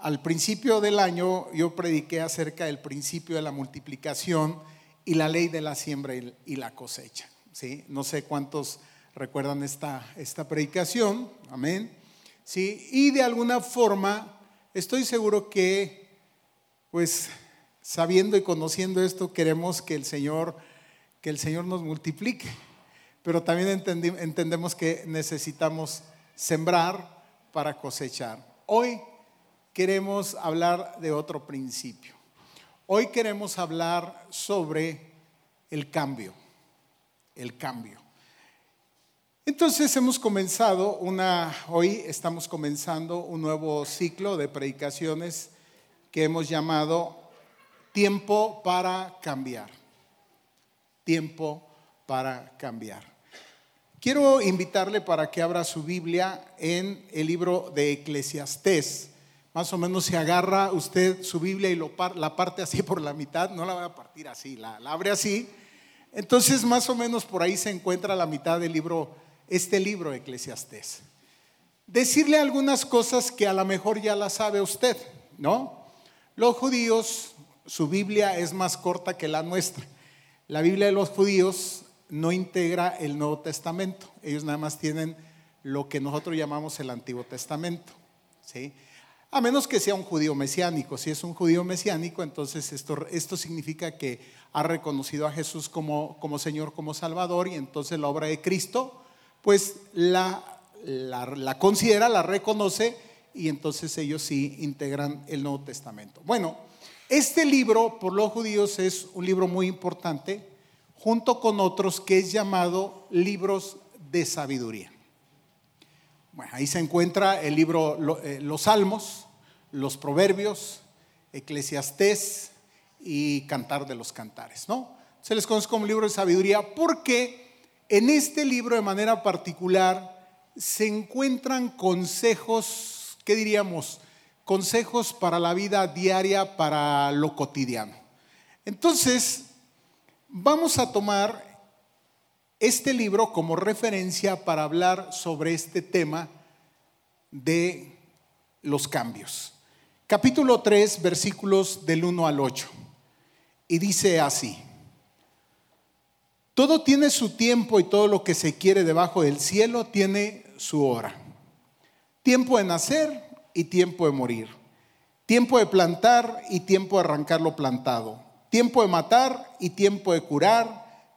al principio del año yo prediqué acerca del principio de la multiplicación y la ley de la siembra y la cosecha. ¿sí? No sé cuántos recuerdan esta, esta predicación, amén. ¿sí? Y de alguna forma estoy seguro que, pues, sabiendo y conociendo esto, queremos que el Señor, que el Señor nos multiplique, pero también entendemos que necesitamos sembrar para cosechar. Hoy queremos hablar de otro principio. Hoy queremos hablar sobre el cambio, el cambio. Entonces hemos comenzado una, hoy estamos comenzando un nuevo ciclo de predicaciones que hemos llamado Tiempo para cambiar. Tiempo para cambiar. Quiero invitarle para que abra su Biblia en el libro de Eclesiastés más o menos se agarra usted su Biblia y la parte así por la mitad, no la va a partir así, la, abre así. Entonces, más o menos por ahí se encuentra la mitad del libro, este libro Eclesiastés. Decirle algunas cosas que a lo mejor ya la sabe usted, ¿no? Los judíos, su Biblia es más corta que la nuestra. La Biblia de los judíos no integra el Nuevo Testamento. Ellos nada más tienen lo que nosotros llamamos el Antiguo Testamento. ¿sí? A menos que sea un judío mesiánico. Si es un judío mesiánico, entonces esto, esto significa que ha reconocido a Jesús como, como Señor, como Salvador, y entonces la obra de Cristo, pues la, la, considera, la reconoce, y entonces ellos sí integran el Nuevo Testamento. Bueno, este libro por los judíos es un libro muy importante, junto con otros que es llamado libros de sabiduría. Bueno, ahí se encuentra el libro eh, Los Salmos, los Proverbios, Eclesiastés y Cantar de los Cantares, ¿no? Se les conoce como libro de sabiduría porque en este libro de manera particular se encuentran consejos, ¿qué diríamos? Consejos para la vida diaria, para lo cotidiano. Entonces, vamos a tomar este libro como referencia para hablar sobre este tema de los cambios. Capítulo 3, versículos del 1 al 8. Y dice así, todo tiene su tiempo y todo lo que se quiere debajo del cielo tiene su hora. Tiempo de nacer y tiempo de morir. Tiempo de plantar y tiempo de arrancar lo plantado. Tiempo de matar y tiempo de curar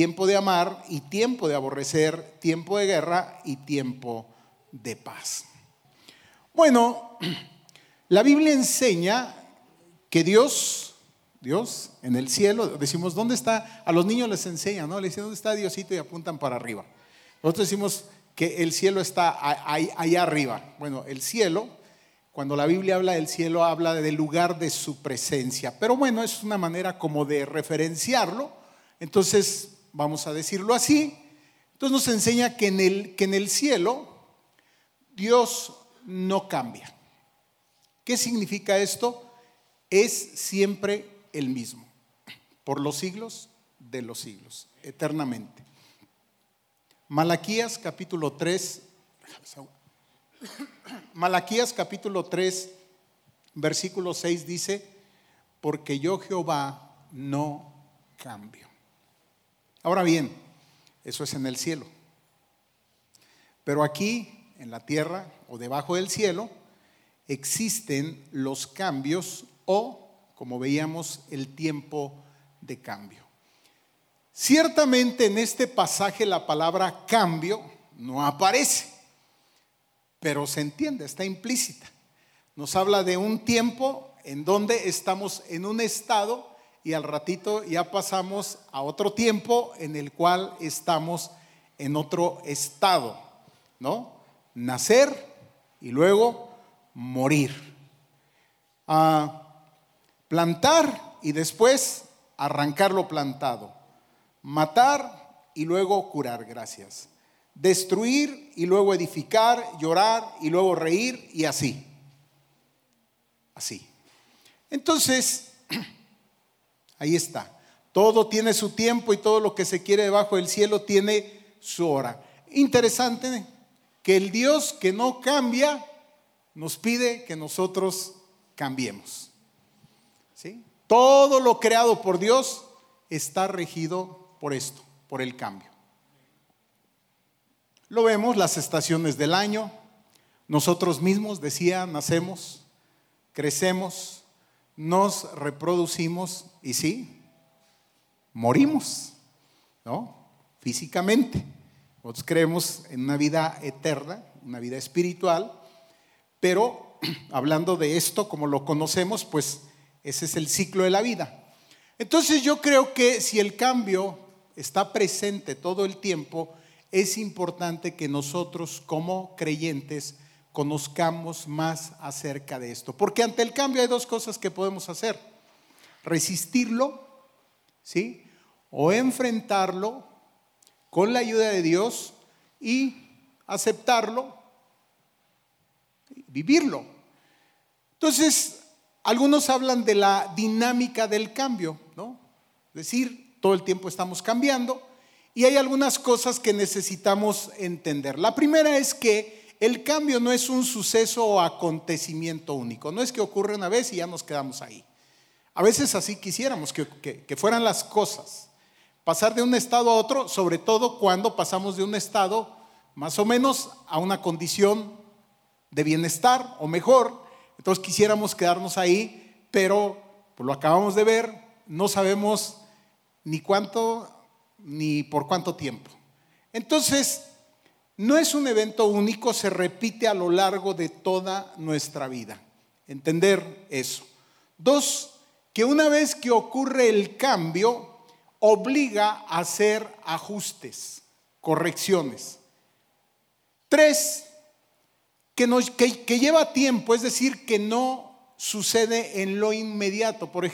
tiempo de amar y tiempo de aborrecer, tiempo de guerra y tiempo de paz. Bueno, la Biblia enseña que Dios, Dios en el cielo, decimos, ¿dónde está? A los niños les enseña, ¿no? Les dicen, ¿dónde está Diosito? Y apuntan para arriba. Nosotros decimos que el cielo está allá arriba. Bueno, el cielo, cuando la Biblia habla del cielo, habla del lugar de su presencia. Pero bueno, es una manera como de referenciarlo. Entonces, vamos a decirlo así. Entonces nos enseña que en el, que en el cielo Dios no cambia. ¿Qué significa esto? Es siempre el mismo, por los siglos de los siglos, eternamente. Malaquías capítulo 3, Malaquías capítulo 3, versículo 6 dice, porque yo Jehová no cambio. Ahora bien, eso es en el cielo. Pero aquí, en la tierra o debajo del cielo, existen los cambios o, como veíamos, el tiempo de cambio. Ciertamente en este pasaje la palabra cambio no aparece, pero se entiende, está implícita. Nos habla de un tiempo en donde estamos en un estado y al ratito ya pasamos a otro tiempo en el cual estamos en otro estado, ¿no? Nacer y luego morir. plantar y después arrancar lo plantado, matar y luego curar, gracias. Destruir y luego edificar, llorar y luego reír y así. Así. Entonces, ahí está. Todo tiene su tiempo y todo lo que se quiere debajo del cielo tiene su hora. Interesante que el Dios que no cambia nos pide que nosotros cambiemos. ¿Sí? Todo lo creado por Dios está regido por esto, por el cambio. Lo vemos las estaciones del año. Nosotros mismos, decía, nacemos, crecemos, nos reproducimos y sí, morimos, ¿no? Físicamente. Nosotros creemos en una vida eterna, una vida espiritual, pero hablando de esto como lo conocemos, pues ese es el ciclo de la vida. Entonces yo creo que si el cambio está presente todo el tiempo, es importante que nosotros como creyentes conozcamos más acerca de esto. Porque ante el cambio hay dos cosas que podemos hacer. Resistirlo, ¿sí? O enfrentarlo con la ayuda de Dios y aceptarlo, vivirlo. Entonces, algunos hablan de la dinámica del cambio, ¿no? Es decir, todo el tiempo estamos cambiando y hay algunas cosas que necesitamos entender. La primera es que el cambio no es un suceso o acontecimiento único, no es que ocurre una vez y ya nos quedamos ahí. A veces así quisiéramos que, fueran las cosas. Pasar de un estado a otro, sobre todo cuando pasamos de un estado más o menos a una condición de bienestar o mejor. Entonces quisiéramos quedarnos ahí, pero pues lo acabamos de ver, no sabemos ni cuánto ni por cuánto tiempo. Entonces, no es un evento único, se repite a lo largo de toda nuestra vida. Entender eso. Dos, que una vez que ocurre el cambio, obliga a hacer ajustes, correcciones. Tres, que, lleva tiempo, es decir, que no sucede en lo inmediato. Por,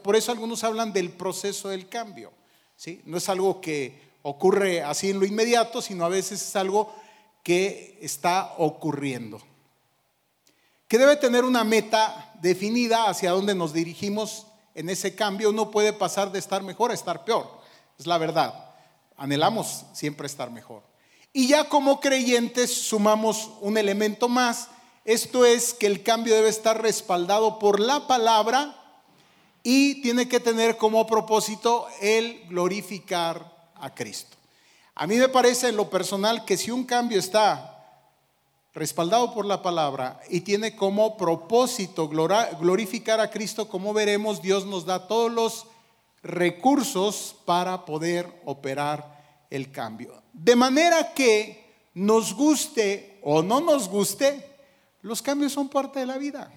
por, eso algunos hablan del proceso del cambio. ¿sí? No es algo que ocurre así en lo inmediato, sino a veces es algo que está ocurriendo. Que debe tener una meta definida hacia dónde nos dirigimos en ese cambio. Uno puede pasar de estar mejor a estar peor. Es la verdad. Anhelamos siempre estar mejor. Y ya como creyentes sumamos un elemento más. Esto es que el cambio debe estar respaldado por la palabra y tiene que tener como propósito el glorificar a Cristo. A mí me parece en lo personal que si un cambio está respaldado por la palabra y tiene como propósito glorificar a Cristo, como veremos, Dios nos da todos los recursos para poder operar el cambio. De manera que nos guste o no nos guste, los cambios son parte de la vida.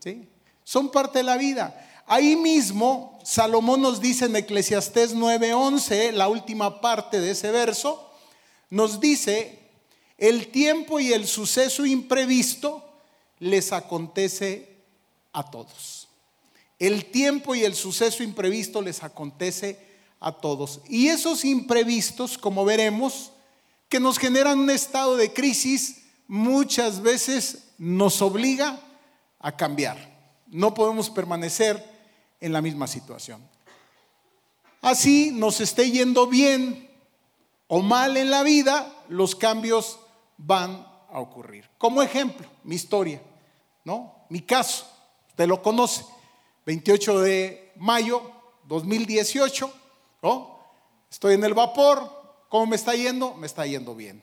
¿Sí? Son parte de la vida. Ahí mismo, Salomón nos dice en Eclesiastés 9:11, la última parte de ese verso, nos dice, el tiempo y el suceso imprevisto les acontece a todos. El tiempo y el suceso imprevisto les acontece a todos. Y esos imprevistos, como veremos, que nos generan un estado de crisis, muchas veces nos obliga a cambiar. No podemos permanecer en la misma situación. Así nos esté yendo bien o mal en la vida, los cambios van a ocurrir. Como ejemplo, mi historia, ¿no? Mi caso, usted lo conoce. 28 de mayo 2018 Estoy en el vapor, ¿cómo me está yendo? Me está yendo bien.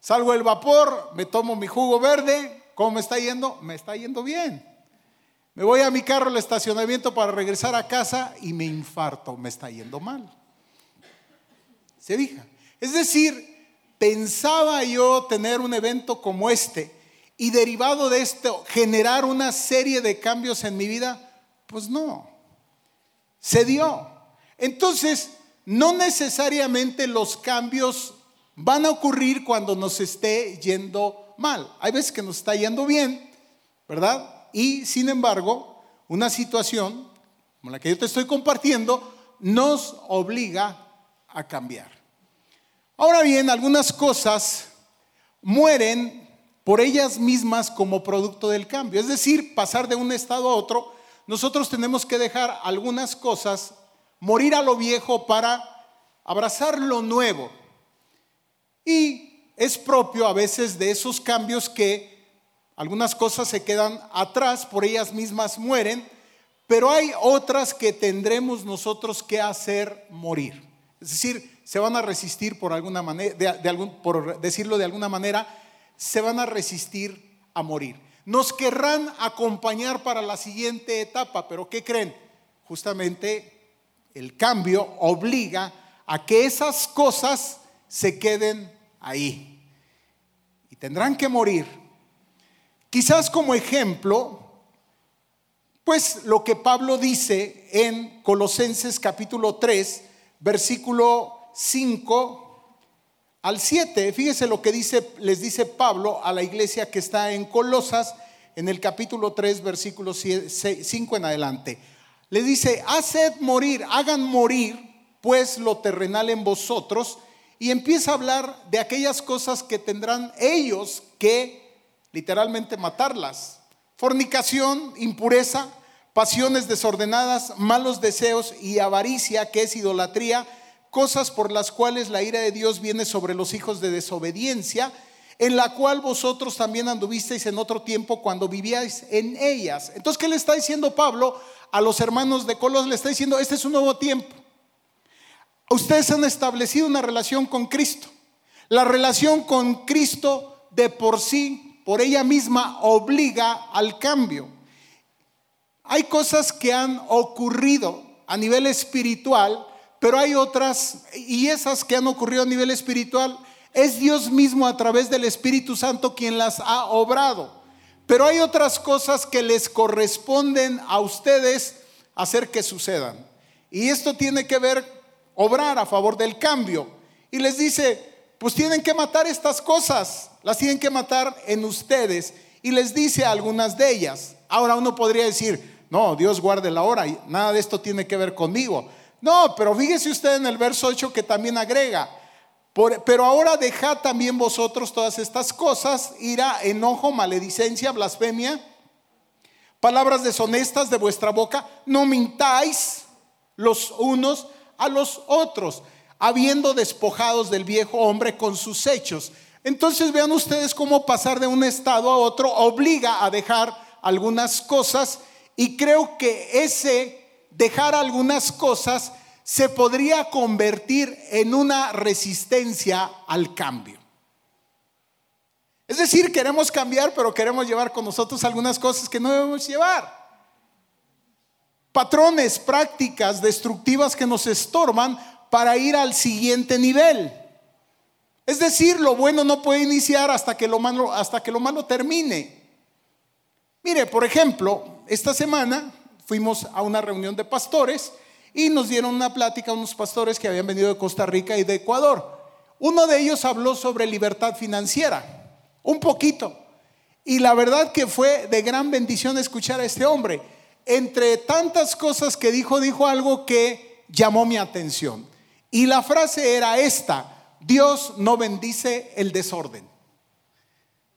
Salgo del vapor, me tomo mi jugo verde, ¿cómo me está yendo? Me está yendo bien. Me voy a mi carro al estacionamiento para regresar a casa y me infarto, me está yendo mal. ¿Se fija? Es decir, pensaba yo tener un evento como este y derivado de esto generar una serie de cambios en mi vida, pues no. Se dio. Entonces, no necesariamente los cambios van a ocurrir cuando nos esté yendo mal. Hay veces que nos está yendo bien, ¿verdad? Y sin embargo, una situación como la que yo te estoy compartiendo, nos obliga a cambiar. Ahora bien, algunas cosas mueren por ellas mismas como producto del cambio. Es decir, pasar de un estado a otro, nosotros tenemos que dejar algunas cosas, morir a lo viejo para abrazar lo nuevo. Y es propio a veces de esos cambios que algunas cosas se quedan atrás, por ellas mismas mueren, pero hay otras que tendremos nosotros que hacer morir. Es decir, se van a resistir por alguna manera, por decirlo de alguna manera, se van a resistir a morir. Nos querrán acompañar para la siguiente etapa, pero ¿qué creen? Justamente el cambio obliga a que esas cosas se queden ahí. Y tendrán que morir. Quizás como ejemplo, pues lo que Pablo dice en Colosenses capítulo 3, versículo 5 al 7. Fíjese lo que dice, les dice Pablo a la iglesia que está en Colosas, en el capítulo 3, versículo 5 en adelante. Le dice, haced morir, hagan morir pues lo terrenal en vosotros. Y empieza a hablar de aquellas cosas que tendrán ellos que literalmente matarlas. Fornicación, impureza, pasiones desordenadas, malos deseos y avaricia, que es idolatría cosas por las cuales la ira de Dios viene sobre los hijos de desobediencia, en la cual vosotros también anduvisteis en otro tiempo cuando vivíais en ellas. Entonces, ¿qué le está diciendo Pablo a los hermanos de Colos? Le está diciendo, este es un nuevo tiempo. Ustedes han establecido una relación con Cristo. La relación con Cristo de por sí, por ella misma, obliga al cambio. Hay cosas que han ocurrido a nivel espiritual pero hay otras, y esas que han ocurrido a nivel espiritual, es Dios mismo a través del Espíritu Santo quien las ha obrado. Pero hay otras cosas que les corresponden a ustedes hacer que sucedan. Y esto tiene que ver, obrar a favor del cambio. Y les dice, pues tienen que matar estas cosas, las tienen que matar en ustedes. Y les dice algunas de ellas. Ahora uno podría decir, no, Dios guarde la hora, nada de esto tiene que ver conmigo. No, pero fíjese usted en el verso 8 que también agrega, pero ahora dejad también vosotros todas estas cosas, ira, enojo, maledicencia, blasfemia, palabras deshonestas de vuestra boca, no mintáis los unos a los otros, habiendo despojados del viejo hombre con sus hechos. Entonces vean ustedes cómo pasar de un estado a otro obliga a dejar algunas cosas y creo que ese dejar algunas cosas se podría convertir en una resistencia al cambio. Es decir, queremos cambiar, pero queremos llevar con nosotros algunas cosas que no debemos llevar. Patrones, prácticas destructivas que nos estorban para ir al siguiente nivel. Es decir, lo bueno no puede iniciar hasta que lo malo, hasta que lo malo termine. Mire, por ejemplo, esta semana fuimos a una reunión de pastores y nos dieron una plática a unos pastores que habían venido de Costa Rica y de Ecuador. Uno de ellos habló sobre libertad financiera, un poquito. Y la verdad que fue de gran bendición escuchar a este hombre. Entre tantas cosas que dijo, dijo algo que llamó mi atención. Y la frase era esta, Dios no bendice el desorden.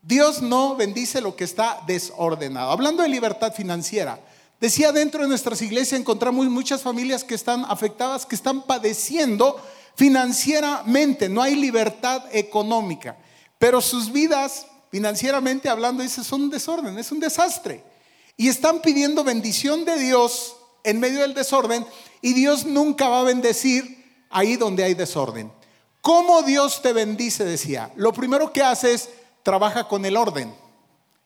Dios no bendice lo que está desordenado. Hablando de libertad financiera, Decía, dentro de nuestras iglesias encontramos muchas familias que están afectadas, que están padeciendo financieramente, no hay libertad económica, pero sus vidas, financieramente hablando, dice, son un desorden, es un desastre. Y están pidiendo bendición de Dios en medio del desorden y Dios nunca va a bendecir ahí donde hay desorden. ¿Cómo Dios te bendice? Decía. Lo primero que hace es trabaja con el orden.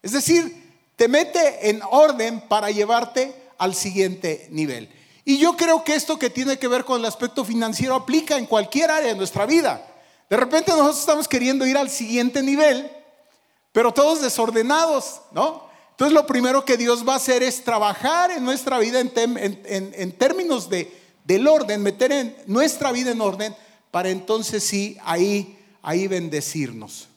Es decir, te mete en orden para llevarte al siguiente nivel. Y yo creo que esto que tiene que ver con el aspecto financiero aplica en cualquier área de nuestra vida. De repente nosotros estamos queriendo ir al siguiente nivel, pero todos desordenados, ¿no? Entonces lo primero que Dios va a hacer es trabajar en nuestra vida en, términos de, del orden, meter en nuestra vida en orden para entonces sí ahí, ahí bendecirnos.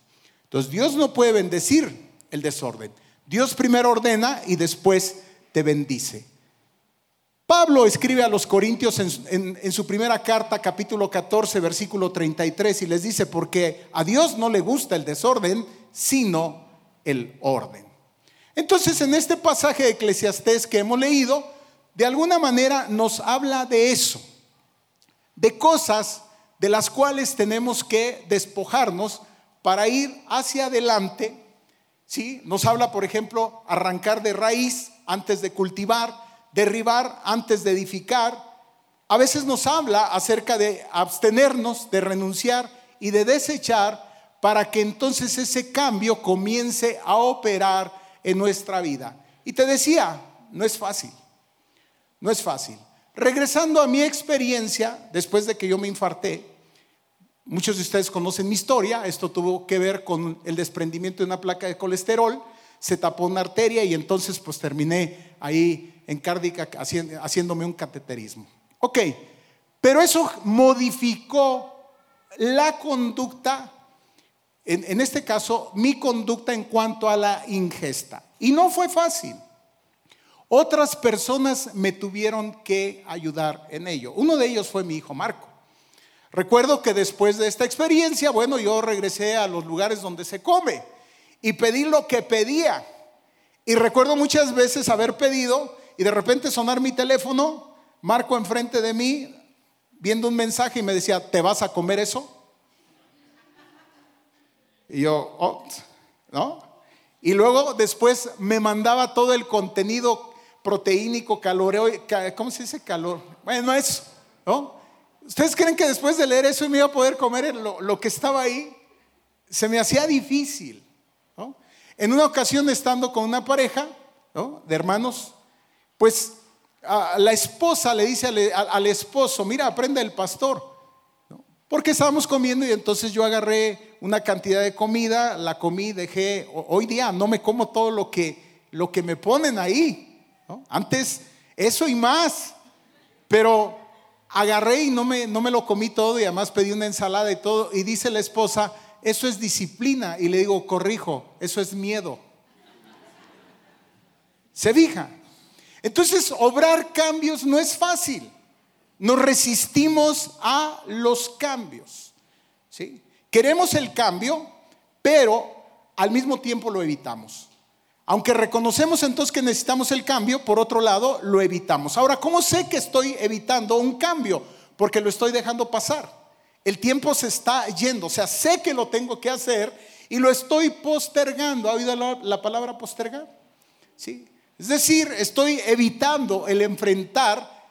Entonces Dios no puede bendecir el desorden. Dios primero ordena y después te bendice. Pablo escribe a los Corintios en, su primera carta, capítulo 14, versículo 33, y les dice, porque a Dios no le gusta el desorden, sino el orden. Entonces, en este pasaje de Eclesiastés que hemos leído, de alguna manera nos habla de eso, de cosas de las cuales tenemos que despojarnos para ir hacia adelante. ¿sí? Nos habla, por ejemplo, arrancar de raíz antes de cultivar, derribar antes de edificar. A veces nos habla acerca de abstenernos, de renunciar y de desechar para que entonces ese cambio comience a operar en nuestra vida. Y te decía, no es fácil, no es fácil. Regresando a mi experiencia, después de que yo me infarté, muchos de ustedes conocen mi historia, esto tuvo que ver con el desprendimiento de una placa de colesterol, se tapó una arteria y entonces pues terminé ahí en Cárdica haciéndome un cateterismo. Ok, pero eso modificó la conducta, en, en este caso, mi conducta en cuanto a la ingesta. Y no fue fácil. Otras personas me tuvieron que ayudar en ello. Uno de ellos fue mi hijo Marco. Recuerdo que después de esta experiencia, bueno, yo regresé a los lugares donde se come y pedí lo que pedía. Y recuerdo muchas veces haber pedido y de repente sonar mi teléfono, Marco enfrente de mí, viendo un mensaje y me decía, ¿te vas a comer eso? Y yo, oh, ¿no? Y luego después me mandaba todo el contenido proteínico, caloreo, ¿cómo se dice calor? Bueno, eso, ¿no? ¿Ustedes creen que después de leer eso me iba a poder comer lo, lo que estaba ahí? Se me hacía difícil, ¿no? En una ocasión estando con una pareja, ¿no? De hermanos, pues la esposa le dice al, esposo, mira, aprende el pastor. Porque estábamos comiendo y entonces yo agarré una cantidad de comida, la comí, dejé, hoy día no me como todo lo que, lo que me ponen ahí. Antes eso y más, pero agarré y no me, no me lo comí todo y además pedí una ensalada y todo. Y dice la esposa, eso es disciplina. Y le digo, corrijo, eso es miedo. Se fija. Entonces, obrar cambios no es fácil. Nos resistimos a los cambios. ¿sí? Queremos el cambio, pero al mismo tiempo lo evitamos. Aunque reconocemos entonces que necesitamos el cambio, por otro lado, lo evitamos. Ahora, ¿cómo sé que estoy evitando un cambio? Porque lo estoy dejando pasar. El tiempo se está yendo, o sea, sé que lo tengo que hacer y lo estoy postergando. ¿Ha oído la, la palabra postergar? ¿Sí? Es decir, estoy evitando el enfrentar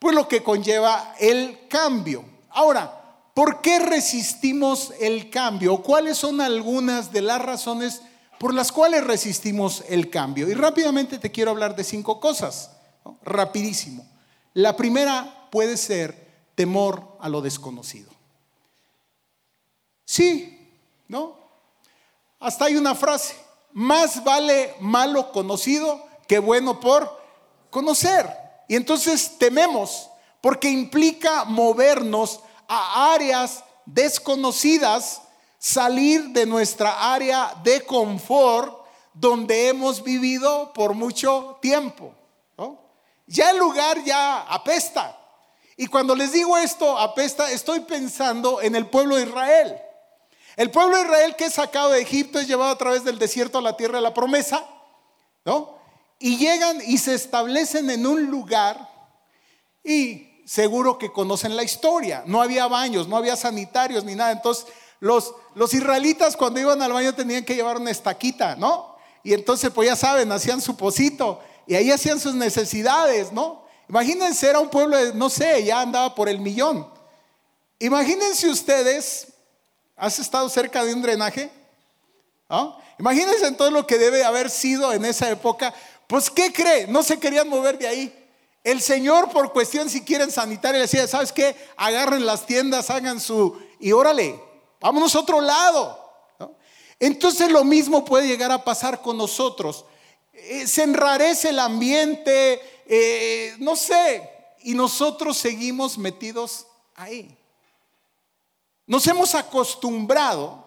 pues lo que conlleva el cambio. Ahora, ¿por qué resistimos el cambio? ¿Cuáles son algunas de las razones por las cuales resistimos el cambio? Y rápidamente te quiero hablar de cinco cosas, rapidísimo. La primera puede ser temor a lo desconocido. Sí, ¿no? Hasta hay una frase, más vale malo conocido qué bueno por conocer. Y entonces tememos porque implica movernos a áreas desconocidas, salir de nuestra área de confort donde hemos vivido por mucho tiempo. Ya el lugar ya apesta. Y cuando les digo esto, apesta, estoy pensando en el pueblo de Israel. El pueblo de Israel que es sacado de Egipto es llevado a través del desierto a la tierra de la promesa, ¿no? Y llegan y se establecen en un lugar y seguro que conocen la historia. No había baños, no había sanitarios ni nada. Entonces los, israelitas cuando iban al baño tenían que llevar una estaquita, ¿no? Y entonces pues ya saben, hacían su pocito y ahí hacían sus necesidades, ¿no? Imagínense, era un pueblo, de, no sé, ya andaba por el millón. Imagínense ustedes, ¿has estado cerca de un drenaje? ¿No? Imagínense entonces lo que debe haber sido en esa época pues, ¿qué cree? No se querían mover de ahí. El Señor, por cuestión, si quieren sanitaria, decía, ¿sabes qué? Agarren las tiendas, hagan su... Y órale, vámonos a otro lado. Entonces lo mismo puede llegar a pasar con nosotros. Eh, se enrarece el ambiente, eh, no sé, y nosotros seguimos metidos ahí. Nos hemos acostumbrado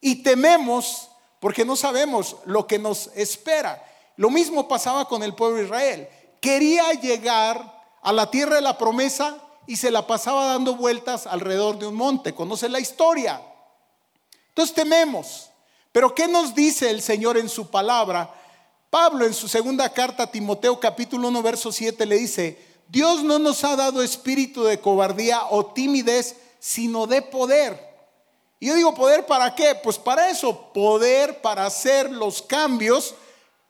y tememos porque no sabemos lo que nos espera. Lo mismo pasaba con el pueblo de Israel. Quería llegar a la tierra de la promesa y se la pasaba dando vueltas alrededor de un monte. Conoce la historia. Entonces tememos. Pero ¿qué nos dice el Señor en su palabra? Pablo en su segunda carta a Timoteo capítulo 1 verso 7 le dice, Dios no nos ha dado espíritu de cobardía o timidez, sino de poder. Y yo digo, ¿poder para qué? Pues para eso, poder para hacer los cambios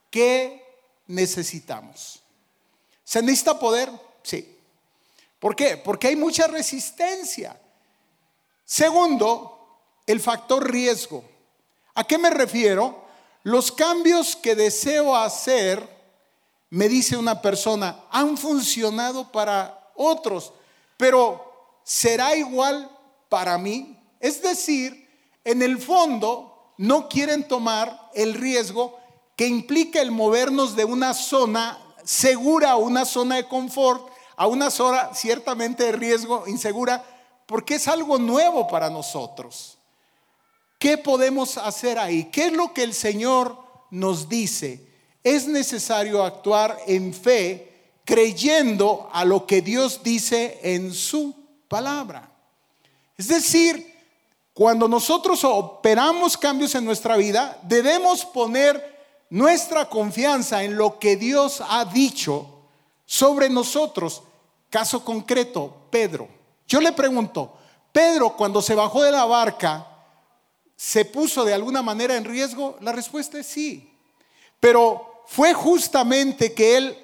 que necesitamos. ¿Se necesita poder? Sí. ¿Por qué? Porque hay mucha resistencia. Segundo, el factor riesgo. ¿A qué me refiero? Los cambios que deseo hacer, me dice una persona, han funcionado para otros, pero ¿será igual para mí? Es decir, en el fondo no quieren tomar el riesgo que implica el movernos de una zona segura una zona de confort, a una zona ciertamente de riesgo, insegura, porque es algo nuevo para nosotros. ¿Qué podemos hacer ahí? ¿Qué es lo que el Señor nos dice? Es necesario actuar en fe, creyendo a lo que Dios dice en su palabra. Es decir, cuando nosotros operamos cambios en nuestra vida, debemos poner nuestra confianza en lo que Dios ha dicho sobre nosotros. Caso concreto, Pedro. Yo le pregunto, Pedro cuando se bajó de la barca, ¿se puso de alguna manera en riesgo? La respuesta es sí. Pero fue justamente que él,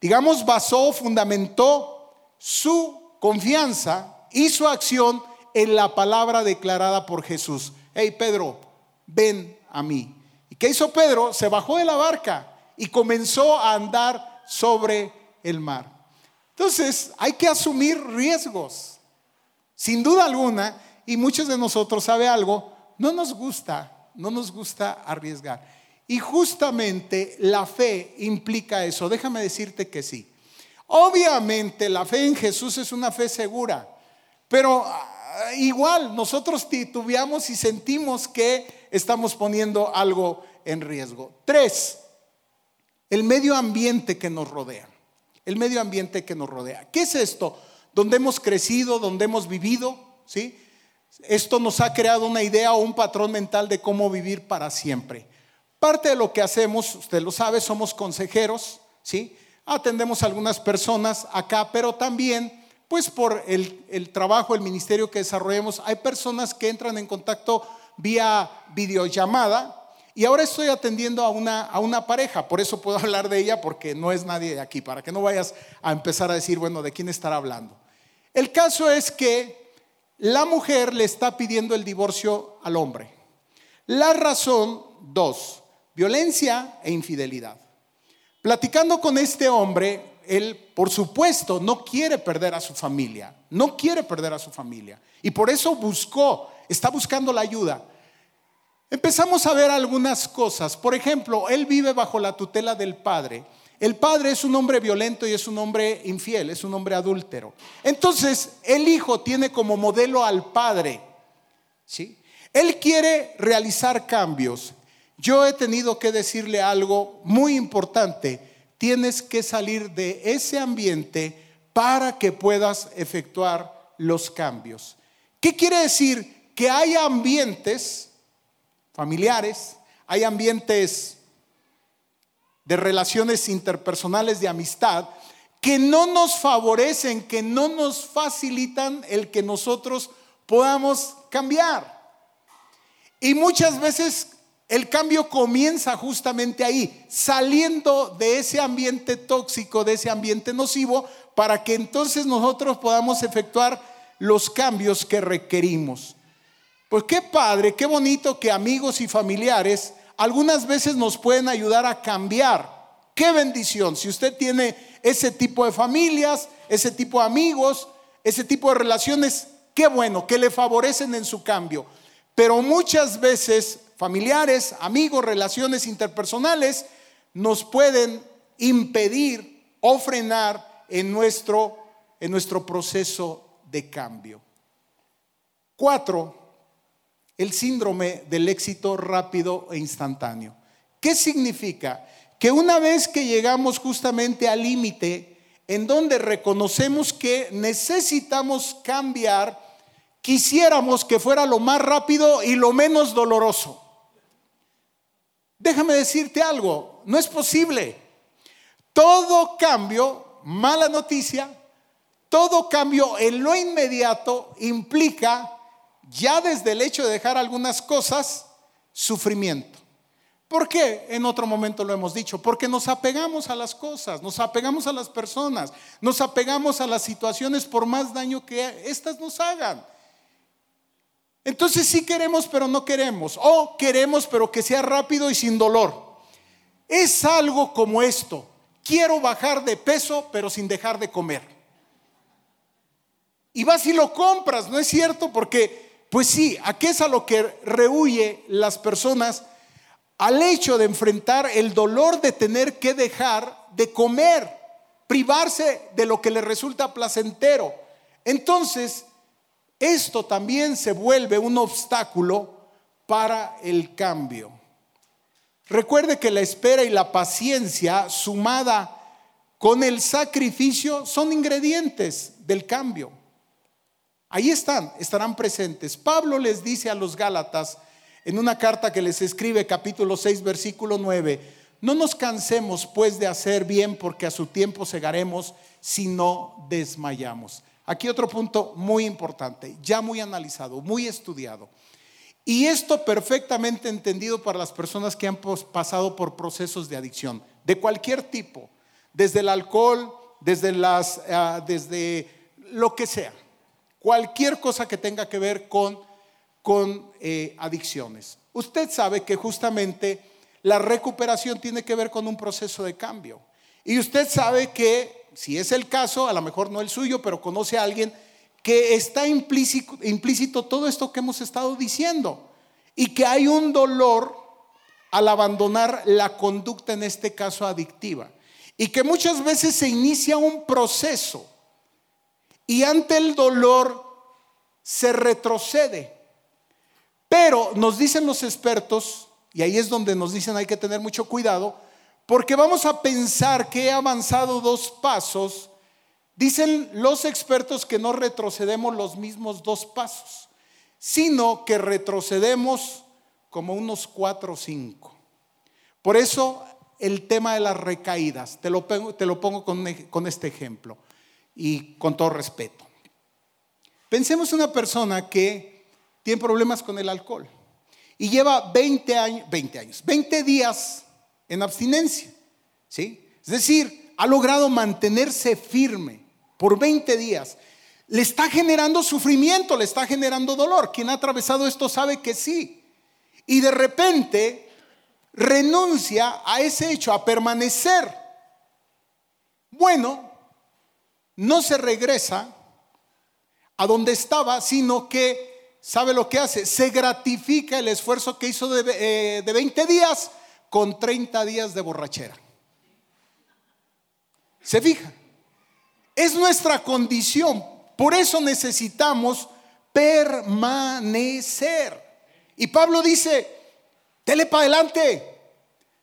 digamos, basó, fundamentó su confianza y su acción en la palabra declarada por Jesús. Hey Pedro, ven a mí. ¿Y qué hizo Pedro? Se bajó de la barca y comenzó a andar sobre el mar. Entonces, hay que asumir riesgos. Sin duda alguna, y muchos de nosotros sabe algo, no nos gusta, no nos gusta arriesgar. Y justamente la fe implica eso. Déjame decirte que sí. Obviamente la fe en Jesús es una fe segura, pero igual nosotros titubeamos y sentimos que estamos poniendo algo en riesgo. Tres, el medio ambiente que nos rodea. El medio ambiente que nos rodea. ¿Qué es esto? Donde hemos crecido, donde hemos vivido, ¿sí? Esto nos ha creado una idea o un patrón mental de cómo vivir para siempre. Parte de lo que hacemos, usted lo sabe, somos consejeros, ¿sí? Atendemos a algunas personas acá, pero también pues por el, trabajo, el ministerio que desarrollemos, hay personas que entran en contacto vía videollamada y ahora estoy atendiendo a una, a una pareja, por eso puedo hablar de ella porque no es nadie de aquí, para que no vayas a empezar a decir, bueno, ¿de quién estará hablando? El caso es que la mujer le está pidiendo el divorcio al hombre. La razón, dos, violencia e infidelidad. Platicando con este hombre, él, por supuesto, no quiere perder a su familia, no quiere perder a su familia. Y por eso buscó, está buscando la ayuda. Empezamos a ver algunas cosas. Por ejemplo, él vive bajo la tutela del padre. El padre es un hombre violento y es un hombre infiel, es un hombre adúltero. Entonces, el hijo tiene como modelo al padre. ¿sí? Él quiere realizar cambios. Yo he tenido que decirle algo muy importante tienes que salir de ese ambiente para que puedas efectuar los cambios. ¿Qué quiere decir? Que hay ambientes familiares, hay ambientes de relaciones interpersonales de amistad que no nos favorecen, que no nos facilitan el que nosotros podamos cambiar. Y muchas veces el cambio comienza justamente ahí, saliendo de ese ambiente tóxico, de ese ambiente nocivo, para que entonces nosotros podamos efectuar los cambios que requerimos. Pues qué padre, qué bonito que amigos y familiares algunas veces nos pueden ayudar a cambiar. Qué bendición. Si usted tiene ese tipo de familias, ese tipo de amigos, ese tipo de relaciones, qué bueno, que le favorecen en su cambio. Pero muchas veces familiares, amigos, relaciones interpersonales, nos pueden impedir o frenar en nuestro, en nuestro proceso de cambio. Cuatro, el síndrome del éxito rápido e instantáneo. ¿Qué significa? Que una vez que llegamos justamente al límite, en donde reconocemos que necesitamos cambiar, quisiéramos que fuera lo más rápido y lo menos doloroso. Déjame decirte algo, no es posible. Todo cambio, mala noticia, todo cambio en lo inmediato implica, ya desde el hecho de dejar algunas cosas, sufrimiento. ¿Por qué? En otro momento lo hemos dicho, porque nos apegamos a las cosas, nos apegamos a las personas, nos apegamos a las situaciones por más daño que éstas nos hagan. Entonces sí queremos, pero no queremos. O queremos, pero que sea rápido y sin dolor. Es algo como esto. Quiero bajar de peso, pero sin dejar de comer. Y vas y lo compras, ¿no es cierto? Porque, pues sí, aquí es a lo que rehuye las personas al hecho de enfrentar el dolor de tener que dejar de comer, privarse de lo que le resulta placentero. Entonces, esto también se vuelve un obstáculo para el cambio. Recuerde que la espera y la paciencia sumada con el sacrificio son ingredientes del cambio. Ahí están, estarán presentes. Pablo les dice a los Gálatas, en una carta que les escribe capítulo 6 versículo 9, no nos cansemos pues de hacer bien porque a su tiempo segaremos si no desmayamos. Aquí otro punto muy importante, ya muy analizado, muy estudiado. Y esto perfectamente entendido para las personas que han pasado por procesos de adicción, de cualquier tipo, desde el alcohol, desde, las, ah, desde lo que sea, cualquier cosa que tenga que ver con eh, adicciones. Usted sabe que justamente la recuperación tiene que ver con un proceso de cambio. Y usted sabe que, si es el caso, a lo mejor no el suyo, pero conoce a alguien que está implícito, implícito todo esto que hemos estado diciendo y que hay un dolor al abandonar la conducta, en este caso adictiva, y que muchas veces se inicia un proceso y ante el dolor se retrocede pero nos dicen los expertos, y ahí es donde nos dicen hay que tener mucho cuidado, porque vamos a pensar que he avanzado dos pasos. Dicen los expertos que no retrocedemos los mismos dos pasos, sino que retrocedemos como unos cuatro o cinco. Por eso el tema de las recaídas, te lo pongo, te lo pongo con, con este ejemplo y con todo respeto. Pensemos una persona que tiene problemas con el alcohol y lleva 20 años, 20 años, 20 días en abstinencia, ¿sí? Es decir, ha logrado mantenerse firme por 20 días. Le está generando sufrimiento, le está generando dolor. Quien ha atravesado esto sabe que sí. Y de repente renuncia a ese hecho, a permanecer. Bueno, no se regresa a donde estaba, sino que ¿sabe lo que hace? Se gratifica el esfuerzo que hizo de, 20 eh, días con 30 días de borrachera. ¿Se fija? Es nuestra condición. Por eso necesitamos permanecer. Y Pablo dice, dele para adelante,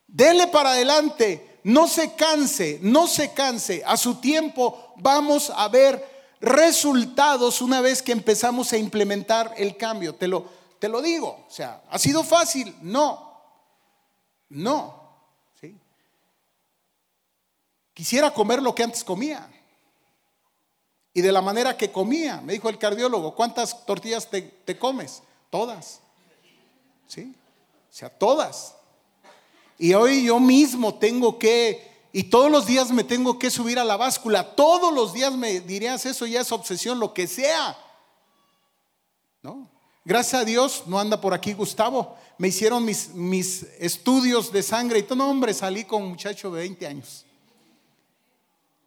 dele para adelante, no se canse, no se canse. A su tiempo vamos a ver resultados una vez que empezamos a implementar el cambio. Te lo, te lo digo, o sea, ¿ha sido fácil? No, no. ¿sí? Quisiera comer lo que antes comía. Y de la manera que comía, me dijo el cardiólogo, ¿cuántas tortillas te, te comes? Todas. ¿Sí? O sea, todas. Y hoy yo mismo tengo que y todos los días me tengo que subir a la báscula. Todos los días me dirías eso ya es obsesión, lo que sea. ¿No? Gracias a Dios no anda por aquí Gustavo. Me hicieron mis, mis estudios de sangre y todo, no, hombre, salí con un muchacho de 20 años.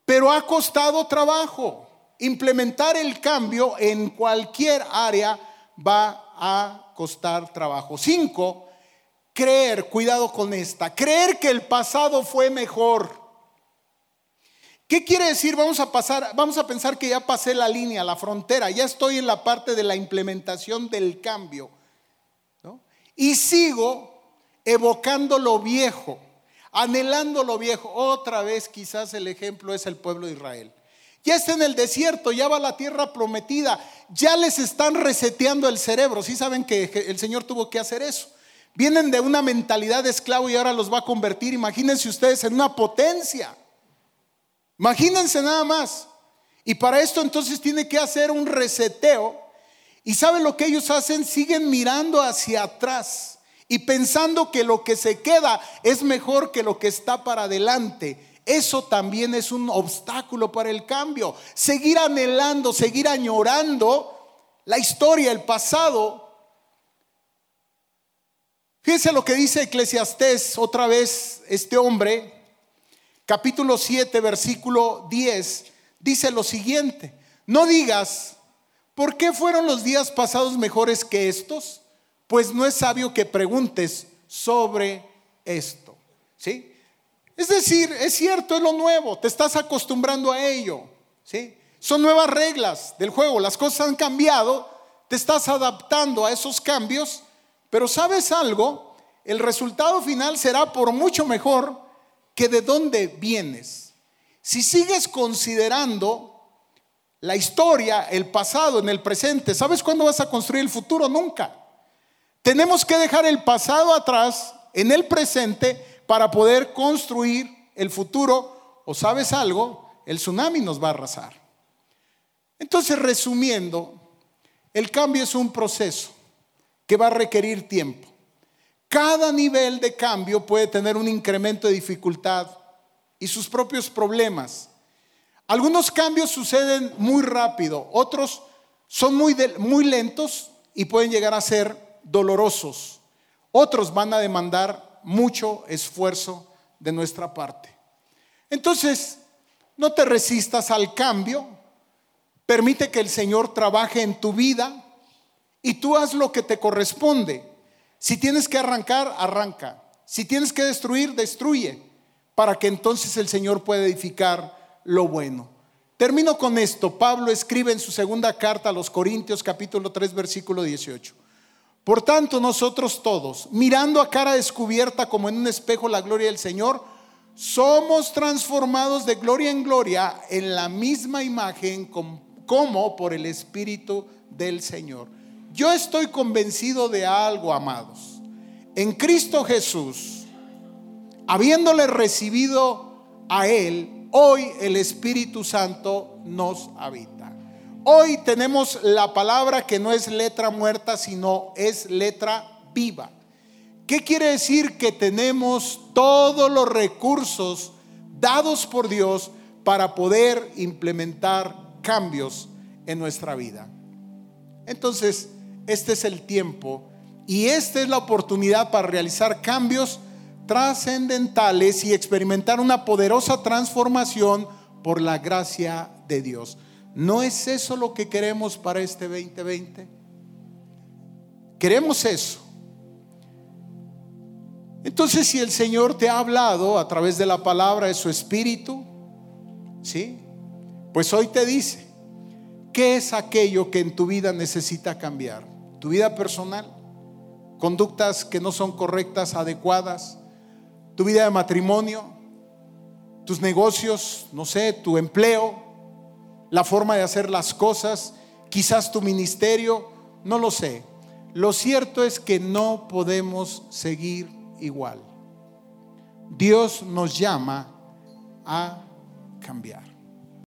Pero ha costado trabajo. Implementar el cambio en cualquier área va a costar trabajo. Cinco, creer, cuidado con esta, creer que el pasado fue mejor. ¿Qué quiere decir? Vamos a pasar, vamos a pensar que ya pasé la línea, la frontera, ya estoy en la parte de la implementación del cambio. Y sigo evocando lo viejo. anhelando lo viejo. Otra vez quizás el ejemplo es el pueblo de Israel. Ya está en el desierto, ya va la tierra prometida, ya les están reseteando el cerebro. Sí saben que el Señor tuvo que hacer eso. Vienen de una mentalidad de esclavo y ahora los va a convertir, imagínense ustedes, en una potencia. Imagínense nada más. Y para esto entonces tiene que hacer un reseteo. Y saben lo que ellos hacen? Siguen mirando hacia atrás y pensando que lo que se queda es mejor que lo que está para adelante. Eso también es un obstáculo para el cambio. Seguir anhelando, seguir añorando la historia, el pasado. Fíjense lo que dice Eclesiastés otra vez este hombre, capítulo 7, versículo 10, dice lo siguiente, no digas, ¿por qué fueron los días pasados mejores que estos? Pues no es sabio que preguntes sobre esto. ¿Sí? Es decir, es cierto, es lo nuevo, te estás acostumbrando a ello. ¿sí? Son nuevas reglas del juego, las cosas han cambiado, te estás adaptando a esos cambios, pero ¿sabes algo? El resultado final será por mucho mejor que de dónde vienes. Si sigues considerando la historia, el pasado, en el presente, ¿sabes cuándo vas a construir el futuro? Nunca. Tenemos que dejar el pasado atrás, en el presente, para poder construir el futuro, o sabes algo, el tsunami nos va a arrasar. Entonces, resumiendo, el cambio es un proceso que va a requerir tiempo. Cada nivel de cambio puede tener un incremento de dificultad y sus propios problemas. Algunos cambios suceden muy rápido, otros son muy, lentos y pueden llegar a ser dolorosos. Otros van a demandar mucho esfuerzo de nuestra parte. Entonces, no te resistas al cambio, permite que el Señor trabaje en tu vida y tú haz lo que te corresponde. Si tienes que arrancar, arranca. Si tienes que destruir, destruye, para que entonces el Señor pueda edificar lo bueno. Termino con esto. Pablo escribe en su segunda carta a los Corintios capítulo 3 versículo 18. Por tanto, nosotros todos, mirando a cara descubierta como en un espejo la gloria del Señor, somos transformados de gloria en gloria en la misma imagen como por el Espíritu del Señor. Yo estoy convencido de algo, amados. En Cristo Jesús, habiéndole recibido a Él, hoy el Espíritu Santo nos habita. Hoy tenemos la palabra que no es letra muerta, sino es letra viva. ¿Qué quiere decir? Que tenemos todos los recursos dados por Dios para poder implementar cambios en nuestra vida. Entonces, este es el tiempo y esta es la oportunidad para realizar cambios trascendentales y experimentar una poderosa transformación por la gracia de Dios. ¿No es eso lo que queremos para este 2020? Queremos eso. Entonces, si el Señor te ha hablado a través de la palabra de su Espíritu, ¿sí? Pues hoy te dice, ¿qué es aquello que en tu vida necesita cambiar? ¿Tu vida personal? ¿Conductas que no son correctas, adecuadas? ¿Tu vida de matrimonio? ¿Tus negocios? No sé, tu empleo? la forma de hacer las cosas, quizás tu ministerio, no lo sé. Lo cierto es que no podemos seguir igual. Dios nos llama a cambiar.